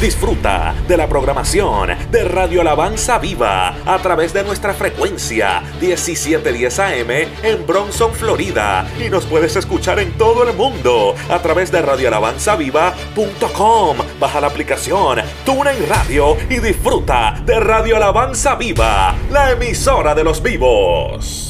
Disfruta de la programación de Radio Alabanza Viva a través de nuestra frecuencia 1710 AM en Bronson, Florida. Y nos puedes escuchar en todo el mundo a través de radioalabanzaviva.com. Baja la aplicación TuneIn Radio y disfruta de Radio Alabanza Viva, la emisora de los vivos.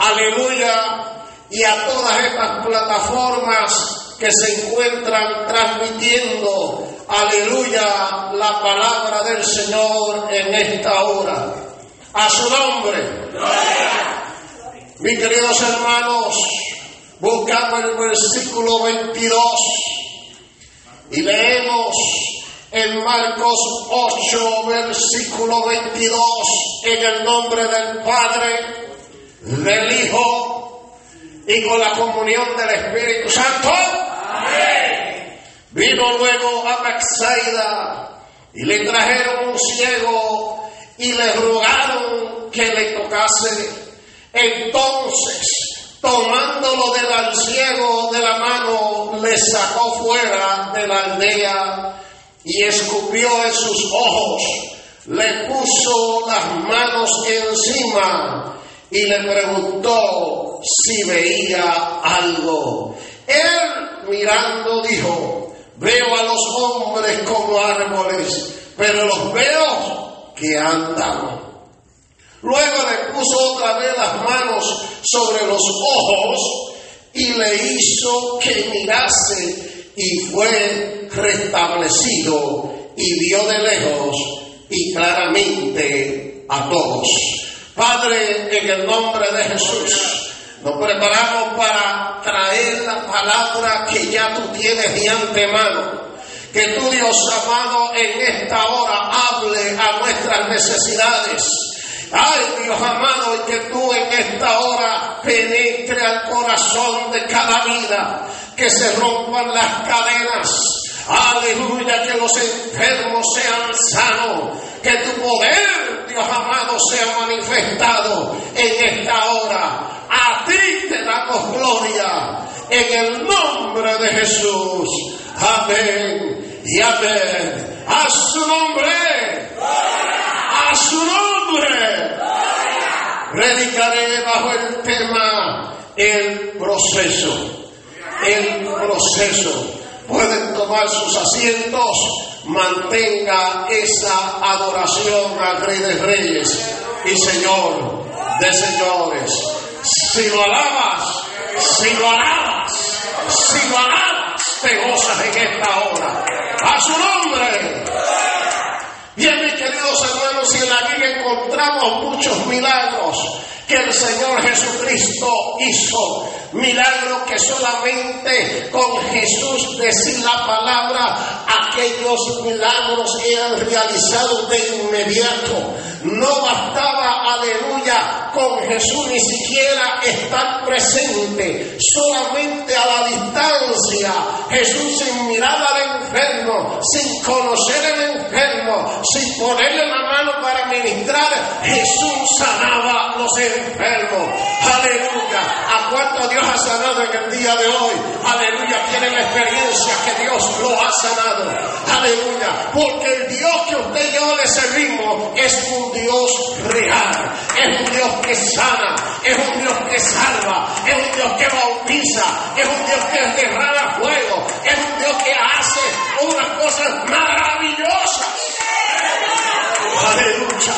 aleluya, y a todas estas plataformas que se encuentran transmitiendo, aleluya, la palabra del Señor en esta hora. A su nombre. Mis queridos hermanos, buscamos el versículo 22 y leemos en Marcos 8, versículo 22, en el nombre del Padre, le trajeron un ciego y le rogaron que le tocase. Entonces, tomándolo del ciego de la mano, le sacó fuera de la aldea y escupió en sus ojos, le puso las manos encima y le preguntó si veía algo. Él mirando dijo, Veo a los hombres como árboles, pero los veo que andan. Luego le puso otra vez las manos sobre los ojos y le hizo que mirase y fue restablecido y vio de lejos y claramente a todos. Padre, en el nombre de Jesús, nos preparamos para traer la palabra que ya tú tienes de antemano. Que tu Dios amado en esta hora hable a nuestras necesidades. Ay Dios amado, que tú en esta hora penetre al corazón de cada vida, que se rompan las cadenas. Aleluya, que los enfermos sean sanos, que tu poder, Dios amado, sea manifestado en esta hora a ti te damos gloria en el nombre de Jesús. Amén y amén. A su nombre. A su nombre. Predicaré bajo el tema el proceso. El proceso. Pueden tomar sus asientos. Mantenga esa adoración al Rey de Reyes y Señor de Señores si lo alabas, si lo alabas, si lo alabas, te gozas en esta hora. A su nombre. Bien, mis queridos hermanos, y en la Biblia encontramos muchos milagros que el Señor Jesucristo hizo. Milagros que solamente con Jesús decir la palabra, aquellos milagros eran realizados de inmediato No bastaba, aleluya, con Jesús ni siquiera estar presente, solamente a la distancia. Jesús sin mirar al enfermo, sin conocer al enfermo, sin ponerle la mano para ministrar, Jesús sanaba los enfermos. Aleluya. ¿A cuánto Dios ha sanado en el día de hoy? Aleluya. Tienen la experiencia que Dios lo ha sanado. Aleluya. Porque el Dios que usted y yo le servimos es un Dios real. Es un Dios que sana. Es un Dios que salva. Es un Dios que bautiza. Es un Dios que derrama fuego. Es un Dios que hace unas cosas maravillosas. Aleluya.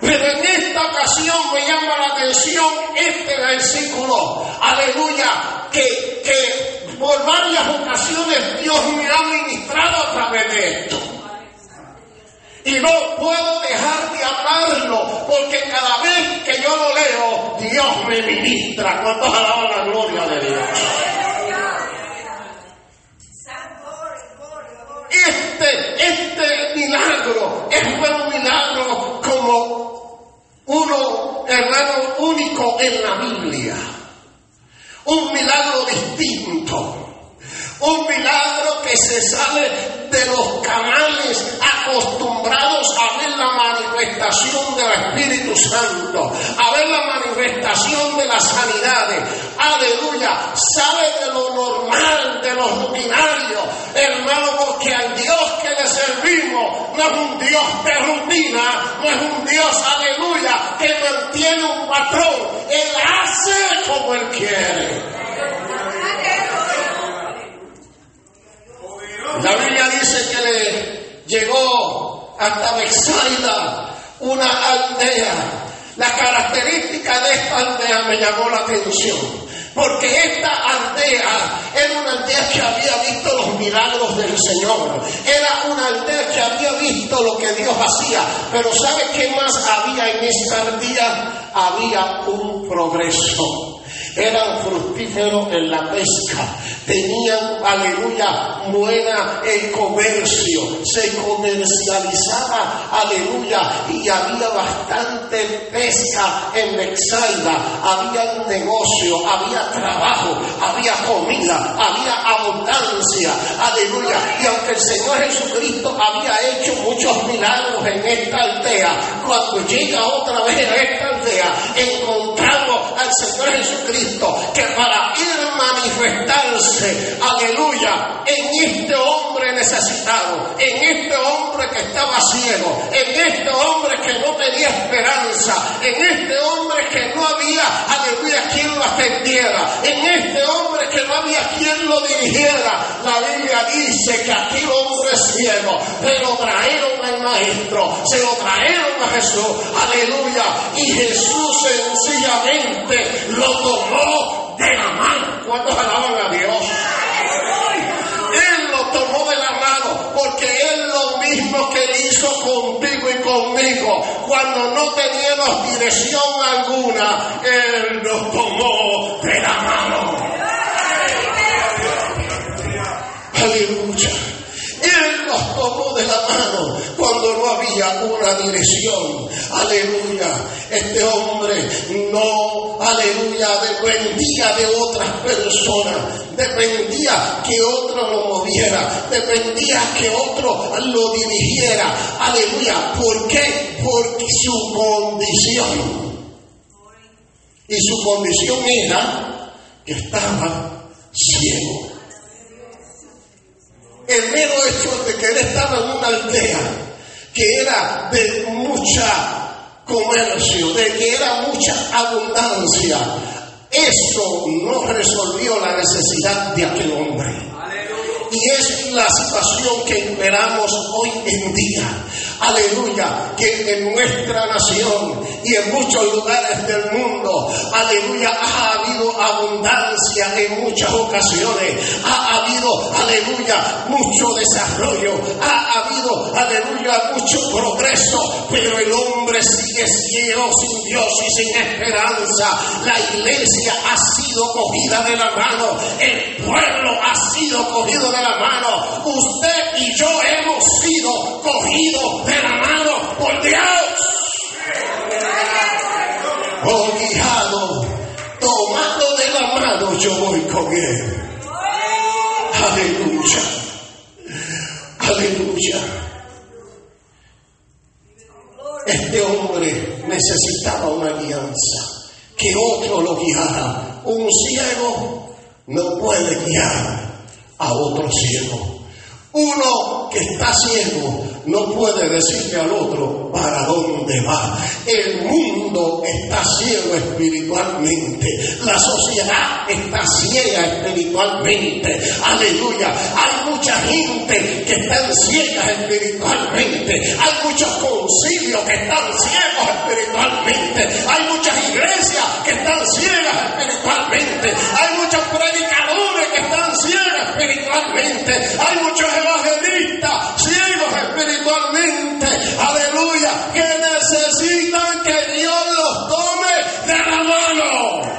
Pero en esta ocasión me llama la atención este versículo. Aleluya. Que, que por varias ocasiones Dios me ha ministrado a través de esto. Y no puedo dejar de hablarlo, porque cada vez que yo lo leo, Dios me ministra. Cuando alaban la gloria de Dios? Este, este milagro es un milagro como uno, hermano, único en la Biblia. Un milagro distinto. Un milagro que se sale de los canales acostumbrados a ver la manifestación del Espíritu Santo, a ver la manifestación de las sanidades. Aleluya. Sale de lo normal, de lo rutinario. Hermano, porque al Dios que le servimos no es un Dios de rutina, no es un Dios, aleluya, que mantiene un patrón. Él hace como Él quiere. La Biblia dice que le llegó hasta Bexaida una aldea. La característica de esta aldea me llamó la atención, porque esta aldea era una aldea que había visto los milagros del Señor, era una aldea que había visto lo que Dios hacía, pero ¿sabe qué más había en esta aldea? Había un progreso eran fructíferos en la pesca, tenían, aleluya, buena el comercio, se comercializaba, aleluya, y había bastante pesca en Bexaida, había negocio, había trabajo, había comida, había abundancia, aleluya, y aunque el Señor Jesucristo había hecho muchos milagros en esta aldea, cuando llega otra vez a esta aldea, encontramos al Señor Jesucristo que para ir manifestarse, aleluya, en este hombre necesitado, en este hombre que estaba ciego, en este hombre que no tenía esperanza, en este hombre que no había, aleluya, quien lo atendiera, en este hombre que no había quien lo dirigiera. La Biblia dice que aquel hombre ciego se lo trajeron al maestro, se lo trajeron a Jesús, aleluya, y Jesús sencillamente lo tomó de la mano. ¿Cuántos alaban a Dios? Él lo tomó de la mano porque es lo mismo que él hizo contigo y conmigo. Cuando no teníamos dirección alguna, Él nos tomó de la mano. Aleluya. Él nos tomó de la mano cuando no había una dirección. Aleluya. Este hombre no, aleluya, dependía de otras personas. Dependía que otro lo moviera. Dependía que otro lo dirigiera. Aleluya. ¿Por qué? Porque su condición. Y su condición era que estaba ciego mero hecho de que él estaba en una aldea que era de mucha comercio, de que era mucha abundancia, eso no resolvió la necesidad de aquel hombre. Y es la situación que esperamos hoy en día. Aleluya, que en nuestra nación y en muchos lugares del mundo, aleluya, ha habido abundancia en muchas ocasiones. Ha habido, aleluya, mucho desarrollo. Ha habido, aleluya, mucho progreso. Pero el hombre sigue ciego, sin Dios y sin esperanza. La iglesia ha sido cogida de la mano. El pueblo ha sido cogido de la mano. Usted y yo hemos sido cogidos de la mano por Dios. Oh, guiado, tomando de la mano yo voy con él. Aleluya. Aleluya. Este hombre necesitaba una alianza, que otro lo guiara. Un ciego no puede guiar a otro ciego. Uno que está ciego no puede decirle al otro para dónde va. El mundo está ciego espiritualmente. La sociedad está ciega espiritualmente. Aleluya. Hay mucha gente que están ciegas espiritualmente. Hay muchos concilios que están ciegos espiritualmente. Hay muchas iglesias que están ciegas espiritualmente. Hay muchos predicadores ciegos espiritualmente. Hay muchos evangelistas ciegos espiritualmente, aleluya, que necesitan que Dios los tome de la mano.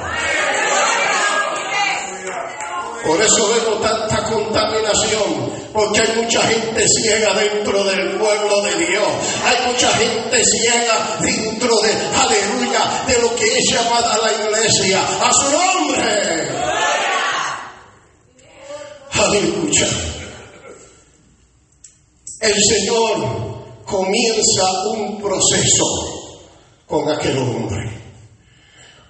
Por eso vemos tanta contaminación, porque hay mucha gente ciega dentro del pueblo de Dios. Hay mucha gente ciega dentro de, aleluya, de lo que es llamada la iglesia. A su nombre. El Señor comienza un proceso con aquel hombre.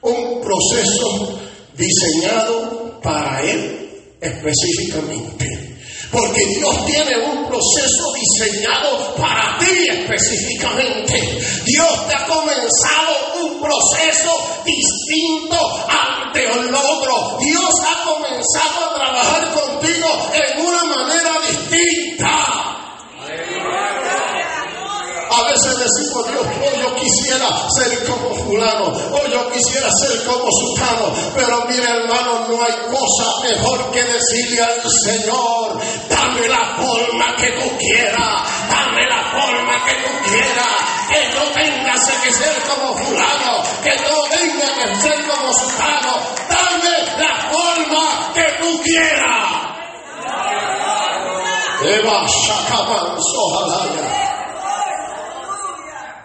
Un proceso diseñado para él específicamente. Porque Dios tiene un proceso diseñado para ti específicamente. Dios te ha comenzado proceso distinto ante el otro. Dios ha comenzado a trabajar contigo en una manera distinta. A veces decimos, Dios, oh, yo quisiera ser como fulano, o yo quisiera ser como sultano, pero mire hermano, no hay cosa mejor que decirle al Señor, dame la forma que tú quieras, dame la forma que tú quieras, que no tengas que ser como fulano, que no tenga que ser como sultano, dame la forma que tú quieras.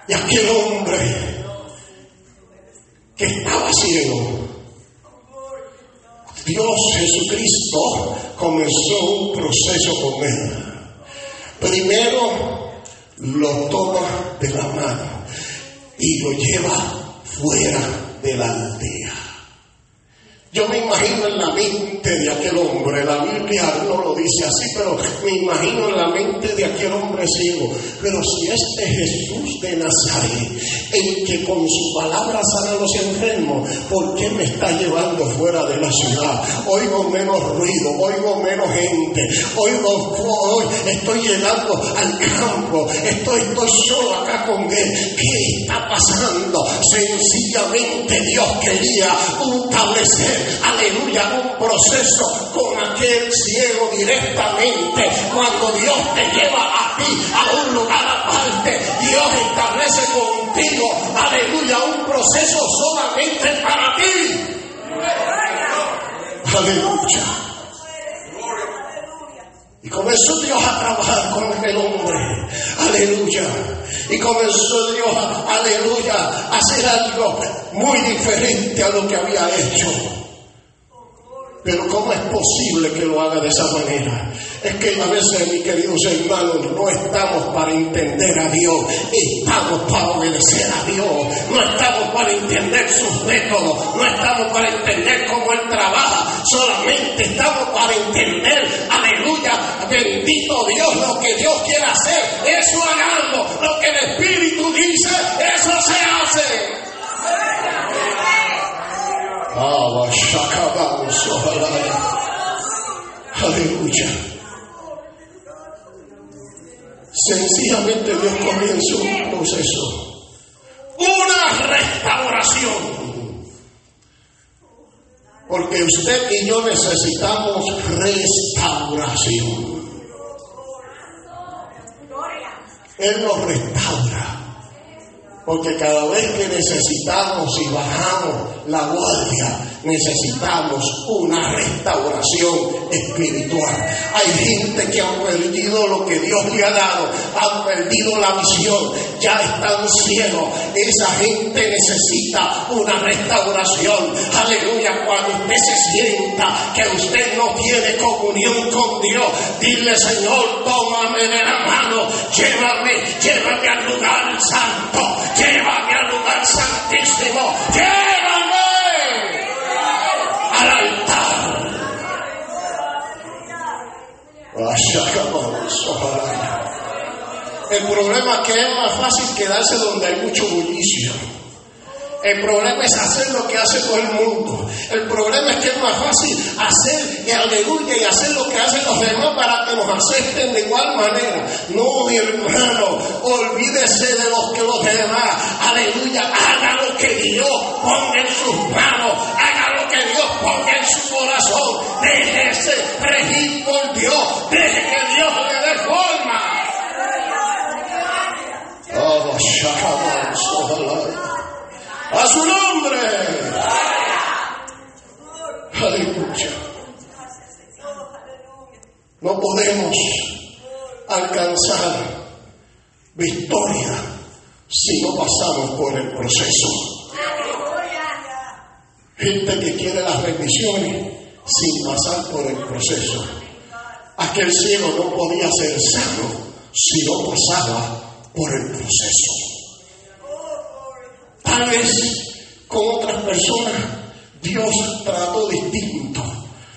Y aquel hombre que estaba ciego, Dios Jesucristo comenzó un proceso con él. Primero lo toma de la mano y lo lleva fuera de la aldea. Yo me imagino en la de aquel hombre, la Biblia no lo dice así, pero me imagino en la mente de aquel hombre ciego. Pero si este Jesús de Nazaret, el que con su palabra sana a los enfermos, ¿por qué me está llevando fuera de la ciudad? Oigo menos ruido, oigo menos gente, oigo, hoy estoy llegando al campo, estoy, estoy solo acá con él. ¿Qué está pasando? Sencillamente Dios quería establecer aleluya, un proceso con aquel ciego directamente. Cuando Dios te lleva a ti a un lugar aparte, Dios establece contigo, aleluya, un proceso solamente para ti. Aleluya. Y comenzó Dios a trabajar con aquel hombre. Aleluya. Y comenzó Dios, aleluya, a hacer algo muy diferente a lo que había hecho. Pero ¿cómo es posible que lo haga de esa manera? Es que a veces, mis queridos hermanos, no estamos para entender a Dios, estamos para obedecer a Dios, no estamos para entender sus métodos, no estamos para entender cómo Él trabaja, solamente estamos para entender, aleluya, bendito Dios, lo que Dios quiere hacer, eso hagamos, lo que el Espíritu dice, eso se hace. Aleluya. Sencillamente Dios comienza un proceso, una restauración. Porque usted y yo necesitamos restauración. Él nos restaura. Porque cada vez que necesitamos y bajamos la guardia, necesitamos una restauración espiritual. Hay gente que ha perdido lo que Dios le ha dado, han perdido la visión, ya están ciegos. Esa gente necesita una restauración. Aleluya, cuando usted se sienta que usted no tiene comunión con Dios, dile Señor, tómame de la mano, llévame, llévame al lugar santo, llévame al lugar santísimo, llévame al altar. El problema es que es más fácil quedarse donde hay mucho bullicio. El problema es hacer lo que hace todo el mundo. El problema es que es más fácil hacer y aleluya y hacer lo que hacen los demás para que nos acepten de igual manera. No, mi hermano, olvídese de los que los demás, aleluya, haga lo que Dios ponga en sus manos, haga lo que Dios ponga en su corazón. Déjese regir por Dios, deje que Dios le dé forma. Oh, a su nombre. Aleluya. No podemos alcanzar victoria si no pasamos por el proceso. Gente que quiere las bendiciones sin pasar por el proceso. Aquel ciego no podía ser sano si no pasaba por el proceso. Vez con otras personas Dios trató distinto,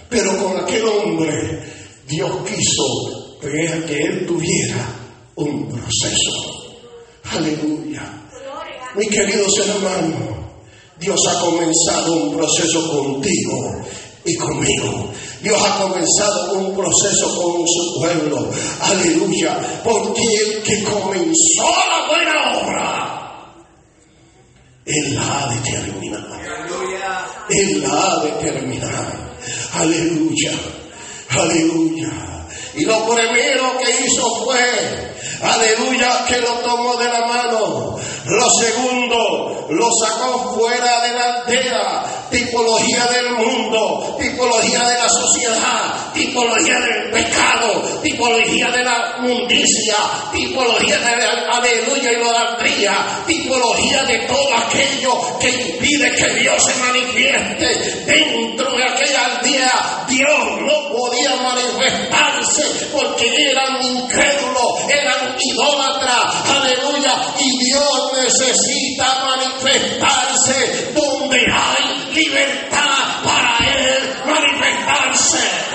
pero con aquel hombre Dios quiso que él tuviera un proceso. Aleluya. Mi queridos hermanos, Dios ha comenzado un proceso contigo y conmigo. Dios ha comenzado un proceso con su pueblo. Aleluya. Porque el que comenzó la buena obra él la ha determinado. Él la ha. Aleluya. Aleluya. Y lo primero que hizo fue, aleluya, que lo tomó de la mano. Lo segundo, lo sacó fuera de la aldea tipología del mundo, tipología de la sociedad, tipología del pecado, tipología de la mundicia, tipología de la aleluya y idolatría, tipología de todo aquello que impide que Dios se manifieste dentro de aquella aldea. Dios no podía manifestarse porque eran incrédulos, eran idólatras, aleluya, y Dios necesita manifestarse donde hay libertad para Él manifestarse.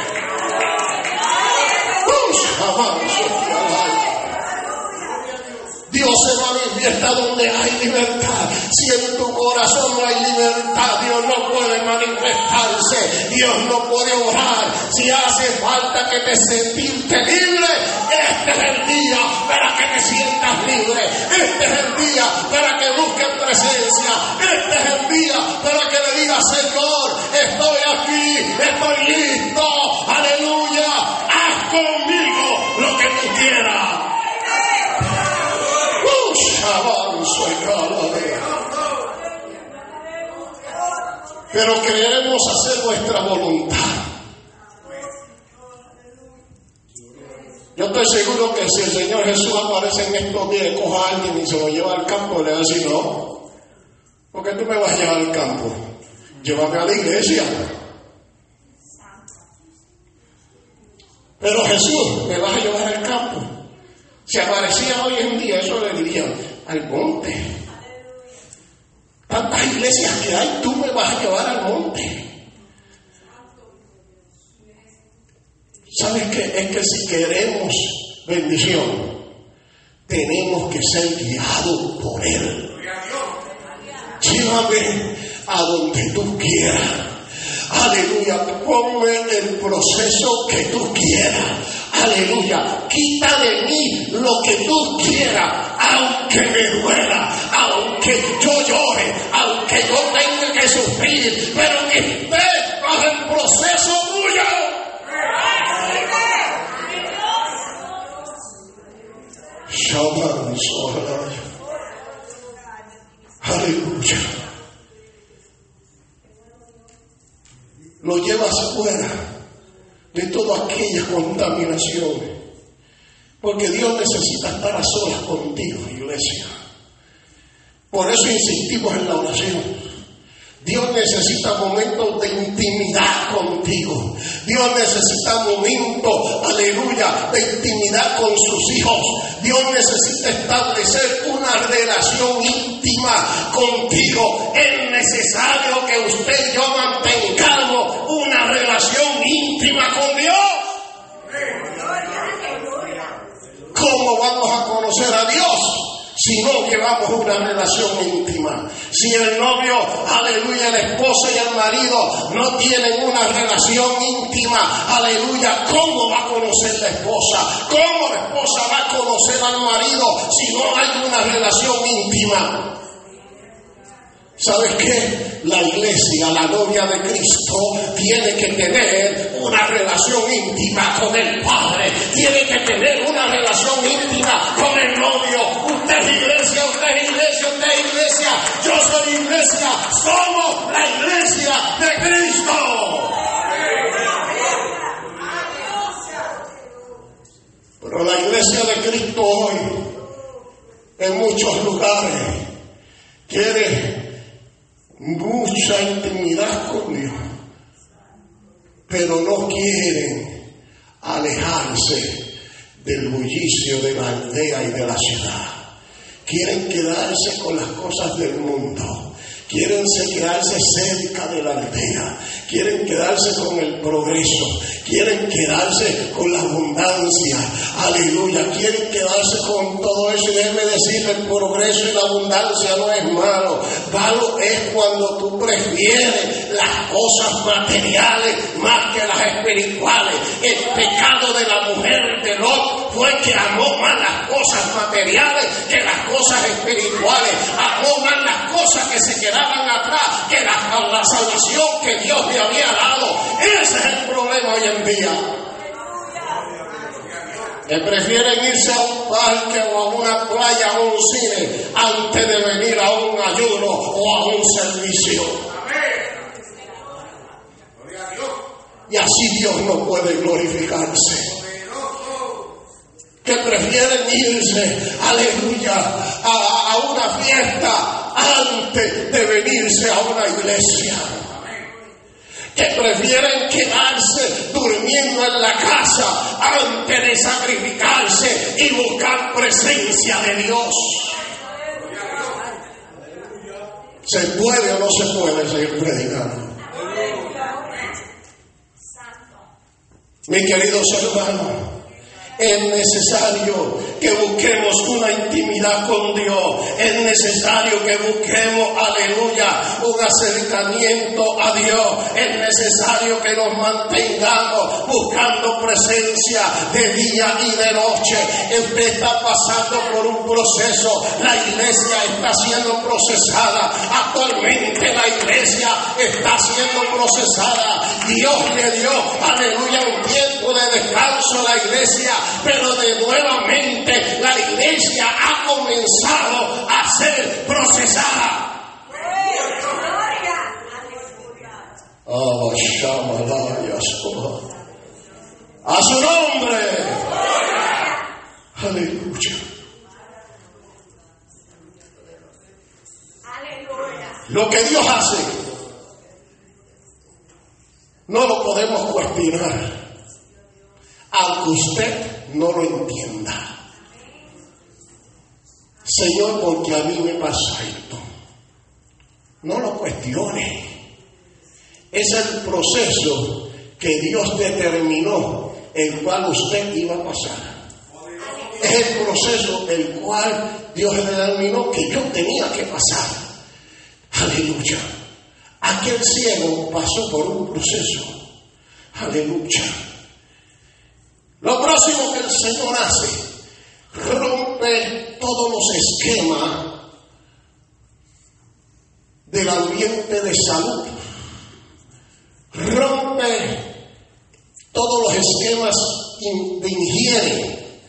Se manifiesta donde hay libertad. Si en tu corazón no hay libertad, Dios no puede manifestarse. Dios no puede orar. Si hace falta que te sentirte libre, este es el día para que te sientas libre. Este es el día para que busques presencia. Este es el día para que le digas, Señor, estoy aquí, estoy listo. Aleluya. Haz conmigo lo que tú quieras. Pero queremos hacer nuestra voluntad. Yo estoy seguro que si el Señor Jesús aparece en estos días, coja a alguien y se lo lleva al campo, le va a decir, no, porque tú me vas a llevar al campo? Llévame a la iglesia. Pero Jesús, me vas a llevar al campo. Si aparecía hoy en día, eso le diría, al monte. Tantas iglesias que hay, tú me vas a llevar al monte. ¿Sabes qué? Es que si queremos bendición, tenemos que ser guiados por Él. Llévame a donde tú quieras. Aleluya, ponme el proceso que tú quieras. Aleluya. Quita de mí lo que tú quieras, aunque me duela, aunque yo llore, aunque yo tenga que sufrir, pero que esté bajo el proceso tuyo. Aleluya. Lo llevas fuera de toda aquella contaminación. Porque Dios necesita estar a solas contigo, iglesia. Por eso insistimos en la oración. Dios necesita momentos de intimidad contigo. Dios necesita momentos, aleluya, de intimidad con sus hijos. Dios necesita establecer una relación íntima contigo. Es necesario que usted y yo mantengamos una relación íntima con Dios. ¿Cómo vamos a conocer a Dios? Si no llevamos una relación íntima. Si el novio, aleluya, la esposa y el marido no tienen una relación íntima, aleluya, ¿cómo va a conocer la esposa? ¿Cómo la esposa va a conocer al marido si no hay una relación íntima? ¿Sabes qué? La iglesia, la novia de Cristo, tiene que tener una relación íntima con el Padre, tiene que tener una relación íntima con el iglesia, somos la iglesia de Cristo. Pero la iglesia de Cristo hoy, en muchos lugares, quiere mucha intimidad con Dios, pero no quieren alejarse del bullicio de la aldea y de la ciudad. Quieren quedarse con las cosas del mundo. Quieren quedarse cerca de la aldea, quieren quedarse con el progreso, quieren quedarse con la abundancia, aleluya, quieren quedarse con todo eso y déjeme decirle, el progreso y la abundancia no es malo, malo es cuando tú prefieres las cosas materiales más que las espirituales. El pecado de la mujer de Lot fue que amó más las cosas materiales que las cosas espirituales, amó más las cosas que se quedaron atrás que la, la salvación que Dios le había dado. Ese es el problema hoy en día. Que prefieren irse a un parque o a una playa o a un cine antes de venir a un ayuno o a un servicio. Y así Dios no puede glorificarse que prefieren irse, aleluya, a, una fiesta antes de venirse a una iglesia. Que prefieren quedarse durmiendo en la casa antes de sacrificarse y buscar presencia de Dios. ¿Se puede o no se puede seguir predicando? Mi queridos hermanos, es necesario que busquemos una intimidad con Dios. Es necesario que busquemos, aleluya, un acercamiento a Dios. Es necesario que nos mantengamos buscando presencia de día y de noche. Usted está pasando por un proceso. La iglesia está siendo procesada. Actualmente la iglesia está siendo procesada. Dios le dio, aleluya, un tiempo de descanso a la iglesia pero de nuevamente la iglesia ha comenzado a ser procesada. Oh, a su nombre. Aleluya. Lo que Dios hace no lo podemos cuestionar, aunque usted no lo entienda. Señor, porque a mí me pasa esto. No lo cuestione. Es el proceso que Dios determinó el cual usted iba a pasar. Es el proceso el cual Dios determinó que yo tenía que pasar. Aleluya. Aquel ciego pasó por un proceso. Aleluya lo próximo que el Señor hace, rompe todos los esquemas del ambiente de salud, rompe todos los esquemas de higiene,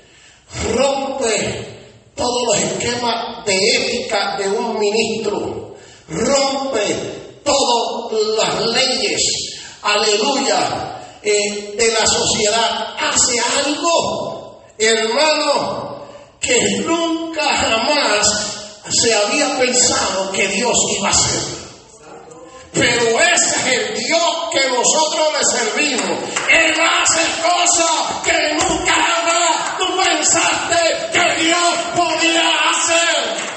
rompe todos los esquemas de ética de un ministro, rompe todas las leyes. Aleluya, eh, de la sociedad hace algo, hermano, que nunca jamás se había pensado que Dios iba a hacer. Pero ese es el Dios que nosotros le servimos. Él hace cosas que nunca jamás tú pensaste que Dios podía hacer.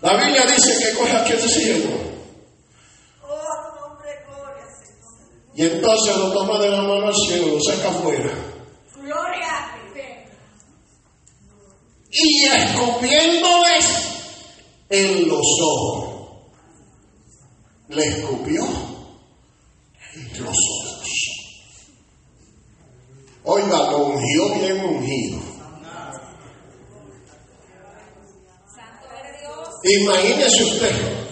La Biblia dice que coge aquel ciego. Y entonces lo toma de la mano al cielo, lo saca afuera. Y escupiéndoles en los ojos. Le escupió en los ojos. Oiga, lo ungió bien ungido. Imagínese usted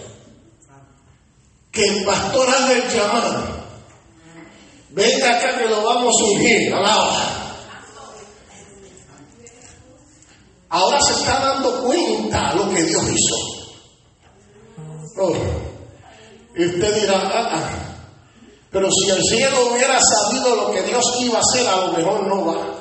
que el pastor haga el llamado. Venga acá que lo vamos a ungir, alaba. Ahora se está dando cuenta lo que Dios hizo. Oh, y usted dirá, ah, ah, pero si el cielo hubiera sabido lo que Dios iba a hacer, a lo mejor no va.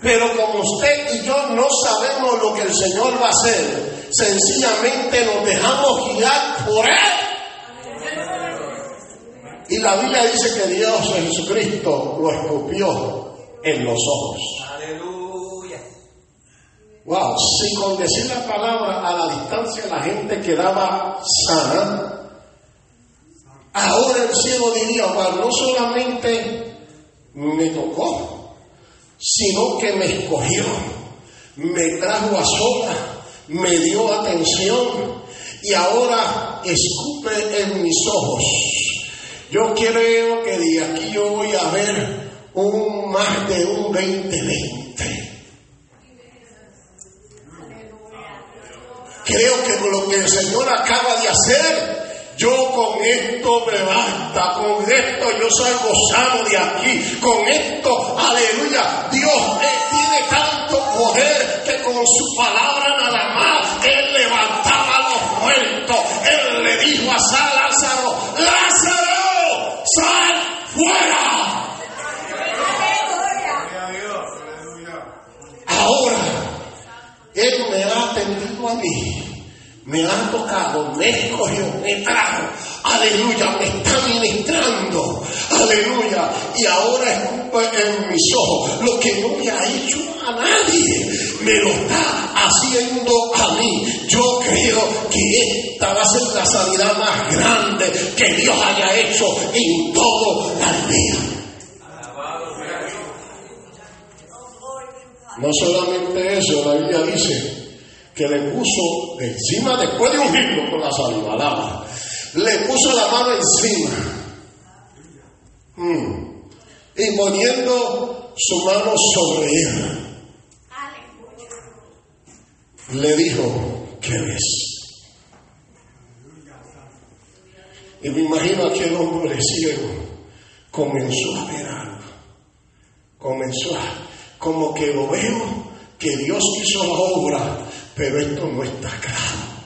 Pero como usted y yo no sabemos lo que el Señor va a hacer, sencillamente nos dejamos guiar por Él. Y la Biblia dice que Dios, Jesucristo, lo escupió en los ojos. Aleluya. Wow, si con decir la palabra a la distancia la gente quedaba sana, ahora el cielo diría, wow, no solamente me tocó, sino que me escogió, me trajo a sola, me dio atención y ahora escupe en mis ojos. Yo creo que de aquí yo voy a ver un más de un 20-20. Creo que lo que el Señor acaba de hacer, yo con esto me basta, con esto yo salgo sano de aquí, con esto, aleluya, Dios eh, tiene tanto poder que con su palabra nada más, Él levantaba a los muertos, Él le dijo a San Lázaro, Lázaro, sal fuera. Ahora, Él me ha atendido a mí me ha tocado, me escogió, me trajo, aleluya, me está ministrando, aleluya, y ahora escupe en mis ojos. Lo que no me ha hecho a nadie, me lo está haciendo a mí. Yo creo que esta va a ser la sanidad más grande que Dios haya hecho en todo el día. No solamente eso, la Biblia dice que le puso encima, después de ungirlo con la saliva, le puso la mano encima. Mm. Y poniendo su mano sobre él, le dijo, ¿qué ves? Y me imagino aquel hombre ciego comenzó a ver algo. Comenzó a, como que lo veo, que Dios hizo la obra, pero esto no está claro.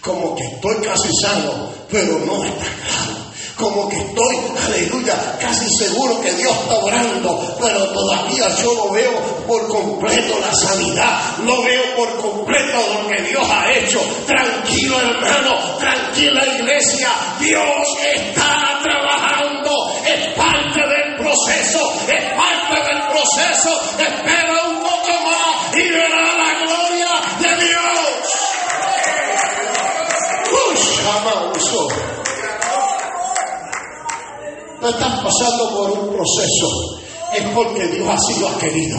Como que estoy casi sano, pero no está claro. Como que estoy, aleluya, casi seguro que Dios está orando, pero todavía yo no veo por completo la sanidad, no veo por completo lo que Dios ha hecho. Tranquilo hermano, tranquila iglesia, Dios está trabajando, es parte del proceso, es parte del proceso, espera un poco más y verá la gloria Dios. Uy, amauso. No estás pasando por un proceso, es porque Dios así lo ha querido.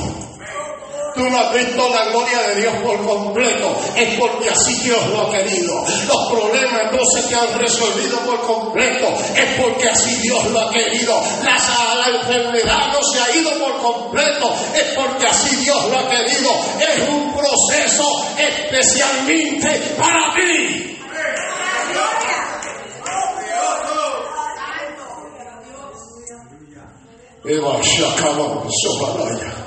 Tú no has visto la gloria de Dios por completo, es porque así Dios lo ha querido. Los problemas no se te han resolvido por completo, es porque así Dios lo ha querido. La, la enfermedad no se ha ido por completo, es porque así Dios lo ha querido. Es un proceso especialmente para ti. Eva Shakama Sobaraya.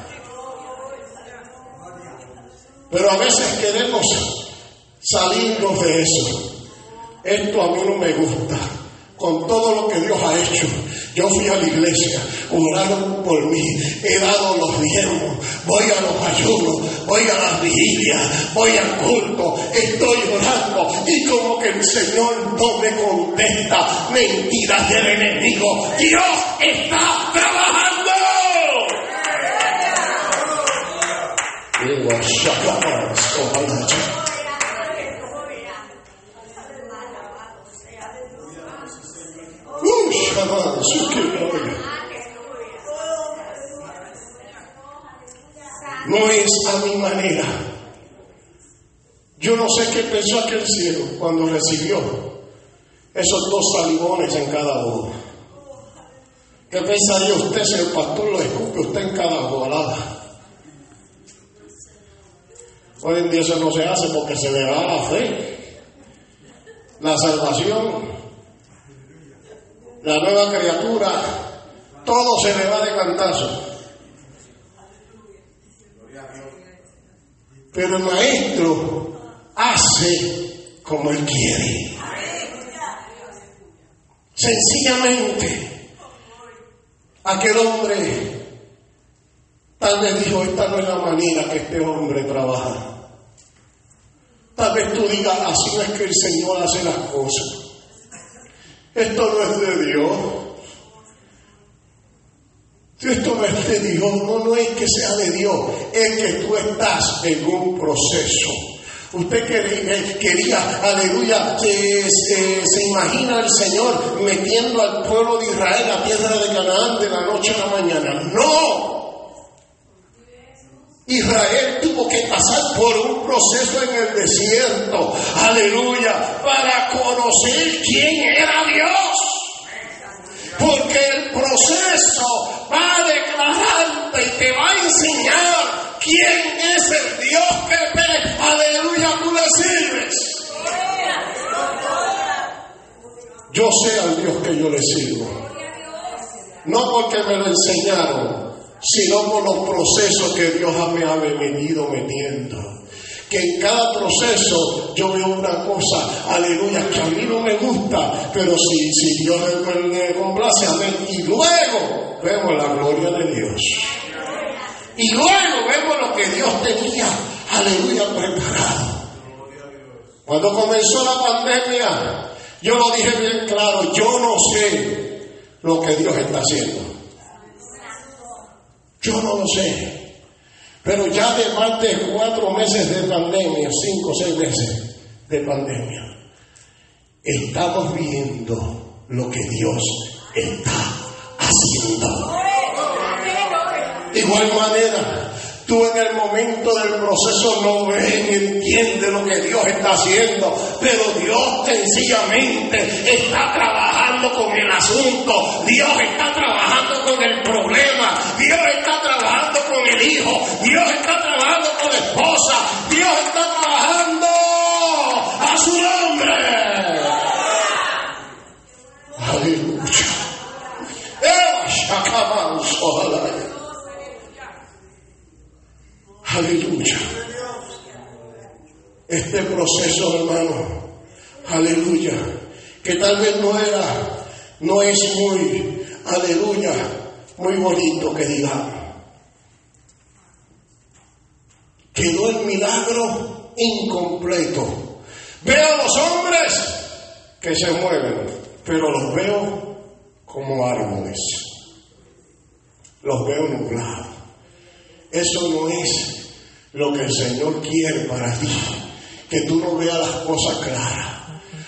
Pero a veces queremos salirnos de eso. Esto a mí no me gusta. Con todo lo que Dios ha hecho, yo fui a la iglesia, oraron por mí, he dado los diezmos, voy a los ayunos, voy a las vigilias, voy al culto, estoy orando y como que el Señor no me contesta mentiras del enemigo. Dios está trabajando. No es a mi manera. Yo no sé qué pensó aquel cielo cuando recibió esos dos salivones en cada uno. ¿Qué pensaría usted si el pastor lo escupe usted en cada volada? Hoy en día eso no se hace porque se le da la fe, la salvación, la nueva criatura, todo se le va de cantazo. Pero el maestro hace como él quiere. Sencillamente, aquel hombre tal vez dijo, esta no es la manera que este hombre trabaja. Tal vez tú digas, así no es que el Señor hace las cosas. Esto no es de Dios. Esto no es de Dios, no, no es que sea de Dios, es que tú estás en un proceso. Usted quería, quería aleluya, que se, se, imagina al Señor metiendo al pueblo de Israel a tierra de Canaán de la noche a la mañana. No. Israel tuvo que pasar por un proceso en el desierto, aleluya, para conocer quién era Dios. Porque el proceso va a declararte y te va a enseñar quién es el Dios que ve, aleluya, tú le sirves. Yo sé al Dios que yo le sirvo. No porque me lo enseñaron, sino por los procesos que Dios me ha venido metiendo. Que en cada proceso yo veo una cosa, aleluya, que a mí no me gusta, pero si, si Dios me, complace, amén. Y luego vemos la gloria de Dios. Y luego vemos lo que Dios tenía, aleluya, preparado. Cuando comenzó la pandemia, yo lo dije bien claro, yo no sé lo que Dios está haciendo. Yo no lo sé. Pero ya de más de cuatro meses de pandemia, cinco o seis meses de pandemia, estamos viendo lo que Dios está haciendo. De igual manera, tú en el momento del proceso no ves ni entiendes lo que Dios está haciendo, pero Dios sencillamente está trabajando con el asunto, Dios está trabajando con el problema, Dios está trabajando con el hijo, Dios está trabajando con la esposa, Dios está trabajando a su nombre. Aleluya. Aleluya. Este proceso, hermano, aleluya, que tal vez no era, no es muy, aleluya, muy bonito que digamos. Quedó el milagro incompleto. Veo a los hombres que se mueven, pero los veo como árboles. Los veo nublados. Eso no es lo que el Señor quiere para ti. Que tú no veas las cosas claras.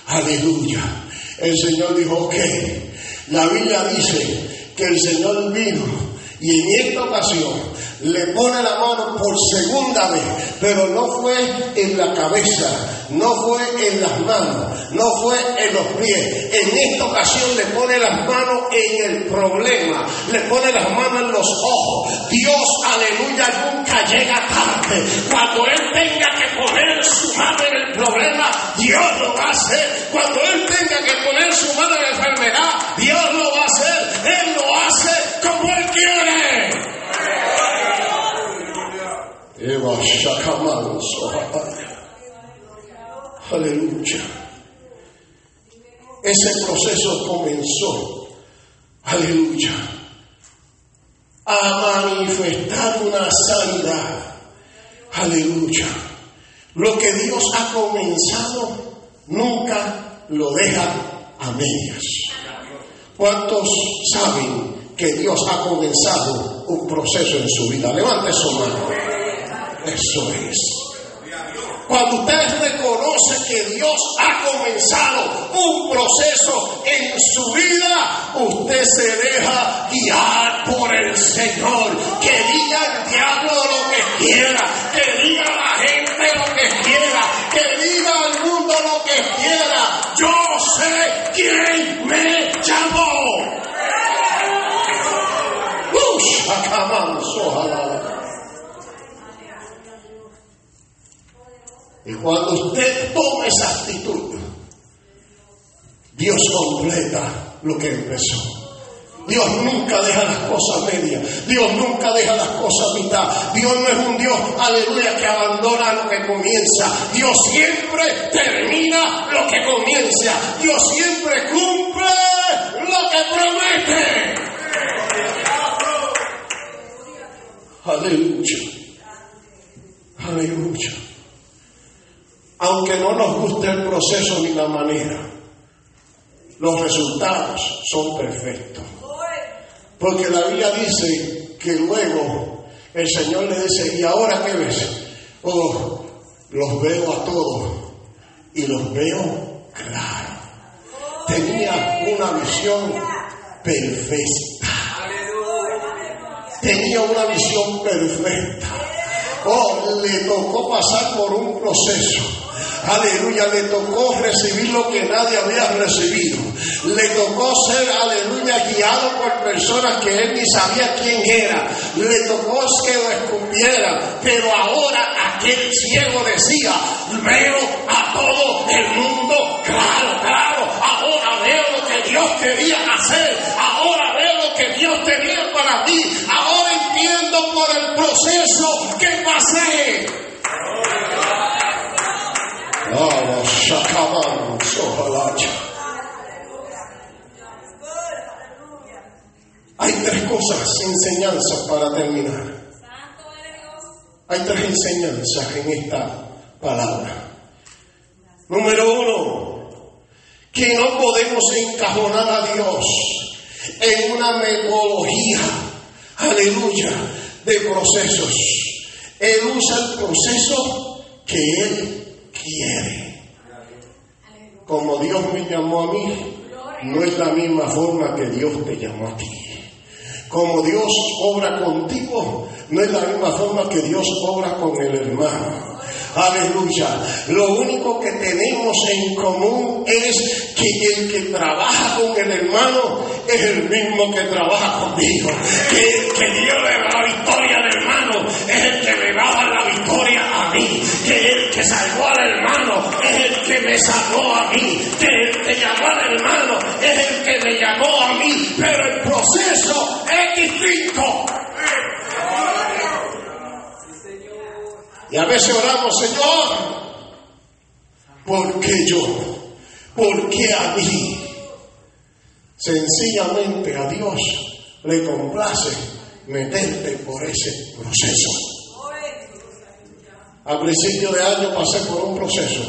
Aleluya. El Señor dijo, ok. La Biblia dice que el Señor vino y en esta ocasión le pone la mano por segunda vez, pero no fue en la cabeza, no fue en las manos, no fue en los pies. En esta ocasión le pone las manos en el problema, le pone las manos en los ojos. Dios, aleluya, nunca llega tarde. Cuando Él tenga que poner su mano en el problema, Dios lo va a hacer. Cuando Él tenga que poner su mano en la enfermedad, Dios lo va a hacer. Él lo hace como Él quiere. Eva Aleluya. Ese proceso comenzó. Aleluya. A manifestar una sanidad. Aleluya. Lo que Dios ha comenzado nunca lo deja a medias. ¿Cuántos saben que Dios ha comenzado un proceso en su vida? Levante su mano. Eso es. Cuando usted reconoce que Dios ha comenzado un proceso en su vida, usted se deja guiar por el Señor. Que diga el diablo lo que quiera, que diga la gente lo que quiera, que diga al mundo lo que quiera. Yo sé quién me llamó. Y cuando usted toma esa actitud, Dios completa lo que empezó. Dios nunca deja las cosas medias. Dios nunca deja las cosas mitad. Dios no es un Dios, aleluya, que abandona lo que comienza. Dios siempre termina lo que comienza. Dios siempre cumple lo que promete. Aleluya. Aleluya. Aunque no nos guste el proceso ni la manera, los resultados son perfectos. Porque la Biblia dice que luego el Señor le dice, ¿y ahora qué ves? Oh, los veo a todos y los veo claro. Tenía una visión perfecta. Tenía una visión perfecta. Oh, le tocó pasar por un proceso aleluya, le tocó recibir lo que nadie había recibido. Le tocó ser, aleluya, guiado por personas que él ni sabía quién era. Le tocó que lo escupiera. Pero ahora aquel ciego decía, veo a todo el mundo claro, claro. Ahora veo lo que Dios quería hacer. Ahora veo lo que Dios tenía para mí. Ahora entiendo por el proceso que pasé. Hay tres cosas, enseñanzas para terminar. Hay tres enseñanzas en esta palabra. Número uno, que no podemos encajonar a Dios en una metodología, aleluya, de procesos. Él usa el proceso que Él quiere. Como Dios me llamó a mí, no es la misma forma que Dios te llamó a ti. Como Dios obra contigo, no es la misma forma que Dios obra con el hermano. Aleluya. Lo único que tenemos en común es que el que trabaja con el hermano es el mismo que trabaja conmigo. Que, que Dios le da la victoria al hermano es el que me va a dar la victoria a mí. Que el que salvó al hermano es el que me salvó a mí. Que el que llamó al hermano es el que me llamó a mí. Pero el proceso es distinto. Y a veces oramos, Señor, ¿por qué yo? ¿Por qué a mí? Sencillamente a Dios le complace meterte por ese proceso. Al principio de año pasé por un proceso,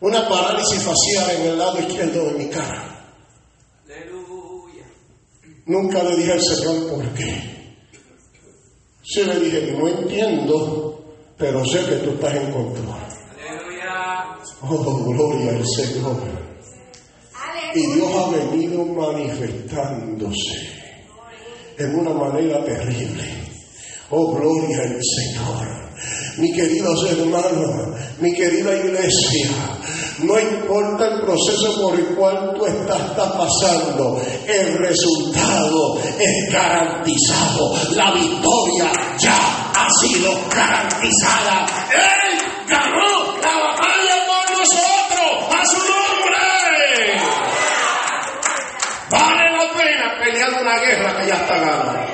una parálisis facial en el lado izquierdo de mi cara. Nunca le dije al Señor por qué. Sí le dije, no entiendo, pero sé que tú estás en control. Oh, gloria al Señor. Y Dios ha venido manifestándose en una manera terrible. Oh, gloria al Señor. Mi queridos hermanos, mi querida iglesia, no importa el proceso por el cual tú estás, estás pasando, el resultado es garantizado. La victoria ya ha sido garantizada. Él ganó la batalla por nosotros, a su nombre. Vale la pena pelear una guerra que ya está ganada.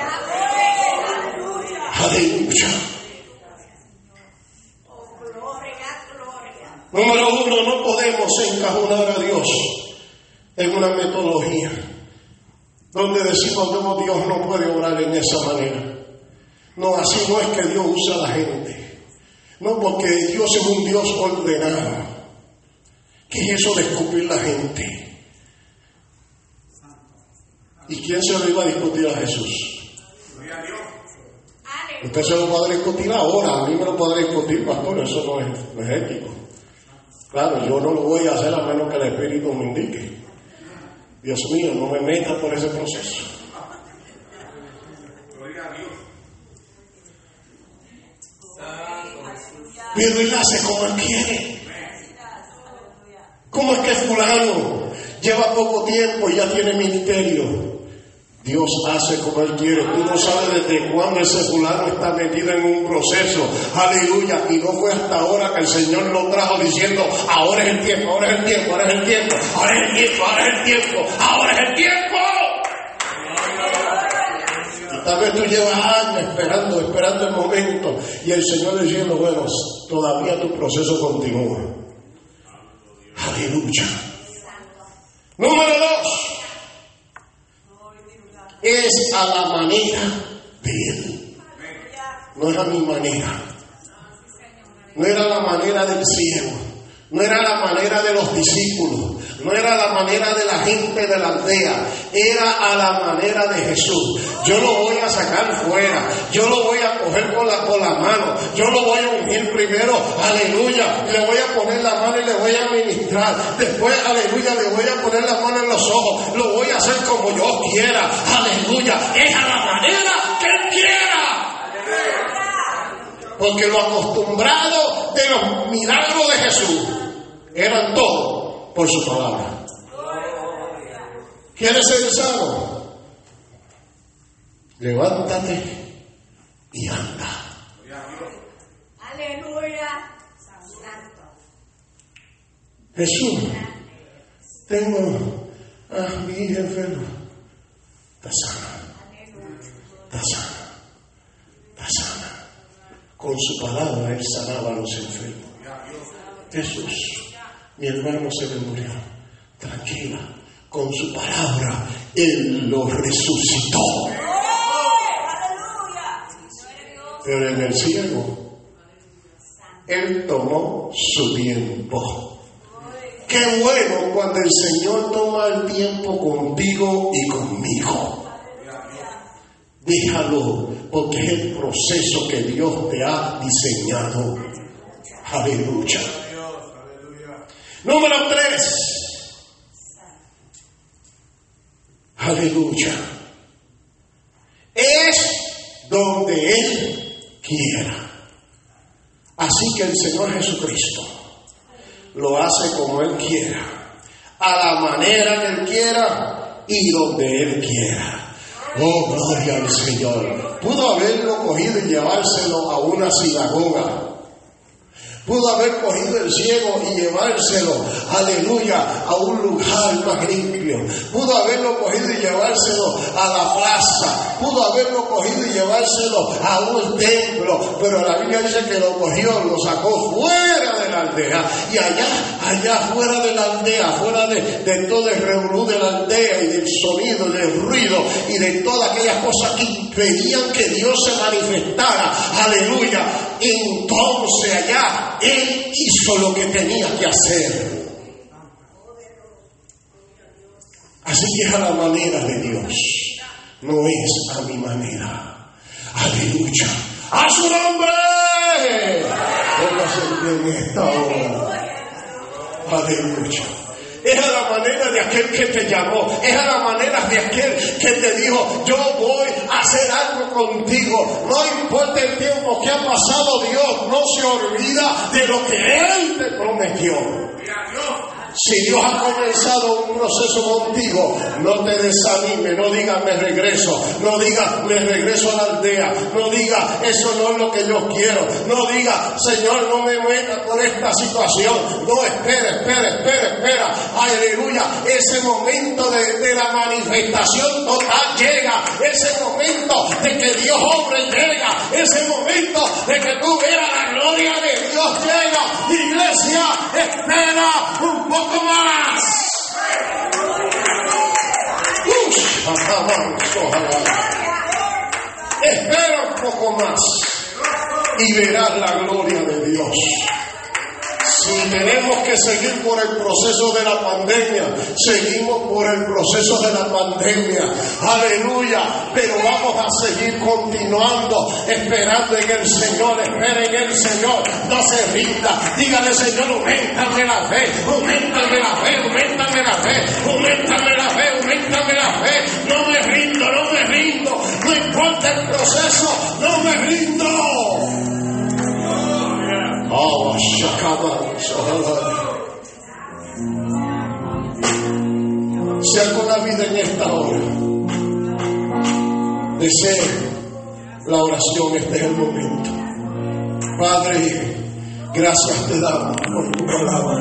Aleluya. Número uno, no podemos encajonar a Dios en una metodología donde decimos que Dios no puede obrar en esa manera. No, así no es que Dios usa a la gente. No, porque Dios es un Dios ordenado. ¿Qué es eso de escupir la gente? ¿Y quién se lo iba a discutir a Jesús? Usted se lo podrá discutir ahora, a mí me lo podrá discutir, pastor, eso no es, no es ético. Claro, yo no lo voy a hacer a menos que el Espíritu me indique. Dios mío, no me meta por ese proceso. Pero él hace como él quiere. ¿Cómo es que fulano lleva poco tiempo y ya tiene ministerio? Dios hace como Él quiere. Tú no sabes desde cuándo ese fulano está metido en un proceso. Aleluya. Y no fue hasta ahora que el Señor lo trajo diciendo, ahora es el tiempo, ahora es el tiempo, ahora es el tiempo, ahora es el tiempo, ahora es el tiempo, ahora es el tiempo. Tal vez tú llevas años esperando, esperando el momento. Y el Señor diciendo, bueno, todavía tu proceso continúa. Aleluya. Número dos es a la manera de Él. No es a mi manera. No era la manera del cielo. No era la manera de los discípulos. No era la manera de la gente de la aldea. Era a la manera de Jesús. Yo lo voy a sacar fuera. Yo lo voy a coger con la, con la mano. Yo lo voy a ungir primero. Aleluya. Le voy a poner la mano y le voy a ministrar. Después, aleluya, le voy a poner la mano en los ojos. Lo voy a hacer como yo quiera. Aleluya. Es a la manera que quiera. Porque lo acostumbrado de los milagros de Jesús eran todo por su palabra. ¿Quieres ser sano? Levántate y anda. Aleluya. Jesús, tengo a mi hija enferma. Está sana, está sana. Con su palabra él sanaba a los enfermos. Jesús, mi hermano se me murió. Tranquila, con su palabra él lo resucitó. Pero en el cielo, él tomó su tiempo. Qué bueno cuando el Señor toma el tiempo contigo y conmigo. Déjalo, porque es el proceso que Dios te ha diseñado. Aleluya. Número tres. Aleluya. Es donde Él quiera. Así que el Señor Jesucristo lo hace como Él quiera, a la manera que Él quiera y donde Él quiera. Oh, gloria al Señor. Pudo haberlo cogido y llevárselo a una sinagoga. Pudo haber cogido el ciego y llevárselo, aleluya, a un lugar más limpio. Pudo haberlo cogido y llevárselo a la plaza. Pudo haberlo cogido y llevárselo a un templo. Pero la Biblia dice que lo cogió, lo sacó fuera de la aldea. Y allá, allá fuera de la aldea, fuera de, de todo el revolú de la aldea y del sonido, del ruido y de todas aquellas cosas que impedían que Dios se manifestara. Aleluya. Entonces allá él hizo lo que tenía que hacer. Así es a la manera de Dios, no es a mi manera. Aleluya. ¡A su nombre! Póngase en esta hora. Aleluya. Es a la manera de aquel que te llamó. Es a la manera de aquel que te dijo, yo voy a hacer algo contigo. No importa el tiempo que ha pasado, Dios no se olvida de lo que Él te prometió. Si Dios ha comenzado un proceso contigo, no te desanime, no digas me regreso, no digas me regreso a la aldea, no digas eso no es lo que yo quiero, no digas Señor no me meta por esta situación, no espera, espera, espera, espera, aleluya, ese momento de, la manifestación total llega, ese momento de que Dios hombre llega, ese momento de que tú veas la gloria de Dios llega, iglesia iglesia, espera un poco más. Espera un poco más y verás la gloria de Dios. Si tenemos que seguir por el proceso de la pandemia, seguimos por el proceso de la pandemia. Aleluya. Pero vamos a seguir continuando, esperando en el Señor. Esperen en el Señor. No se rinda. Dígale, Señor, aumentame la fe, aumentame la fe, aumentame la fe, aumentame la fe, aumentame la fe. No me rindo, no me rindo. No importa el proceso, no me rindo. Oh, Sea con la vida en esta hora. Desee la oración, este es el momento. Padre, gracias te damos por tu palabra.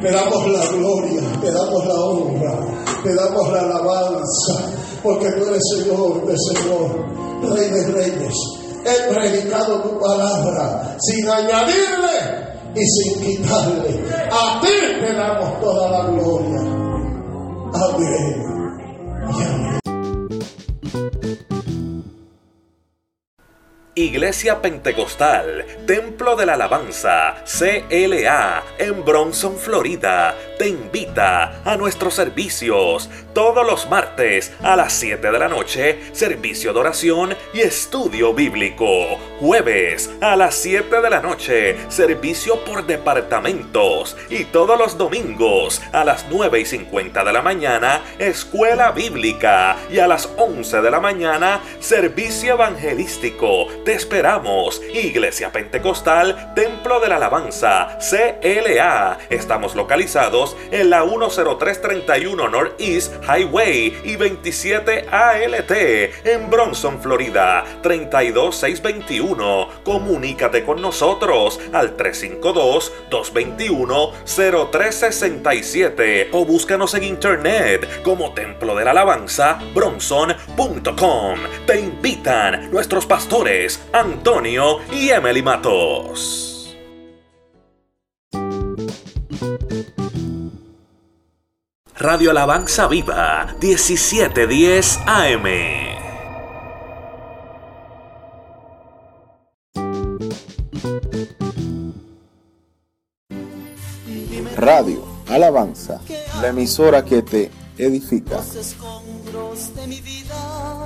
Te damos la gloria, te damos la honra, te damos la alabanza, porque tú eres Señor de Señor, Rey de Reyes he predicado tu palabra sin añadirle y sin quitarle. A ti te damos toda la gloria. Amén. Iglesia Pentecostal, Templo de la Alabanza, CLA, en Bronson, Florida, te invita a nuestros servicios todos los martes a las 7 de la noche, servicio de oración y estudio bíblico. Jueves a las 7 de la noche, servicio por departamentos. Y todos los domingos a las 9 y 50 de la mañana, escuela bíblica. Y a las 11 de la mañana, servicio evangelístico. Te esperamos. Iglesia Pentecostal, Templo de la Alabanza, CLA. Estamos localizados en la 10331 Northeast Highway y 27 ALT en Bronson, Florida 32621. Comunícate con nosotros al 352-221-0367 o búscanos en internet como Templo de la Alabanza Bronson.com. Te invitan nuestros pastores Antonio y Emily Matos. Radio Alabanza Viva, 1710 AM. Radio Alabanza, la emisora que te edifica. de mi vida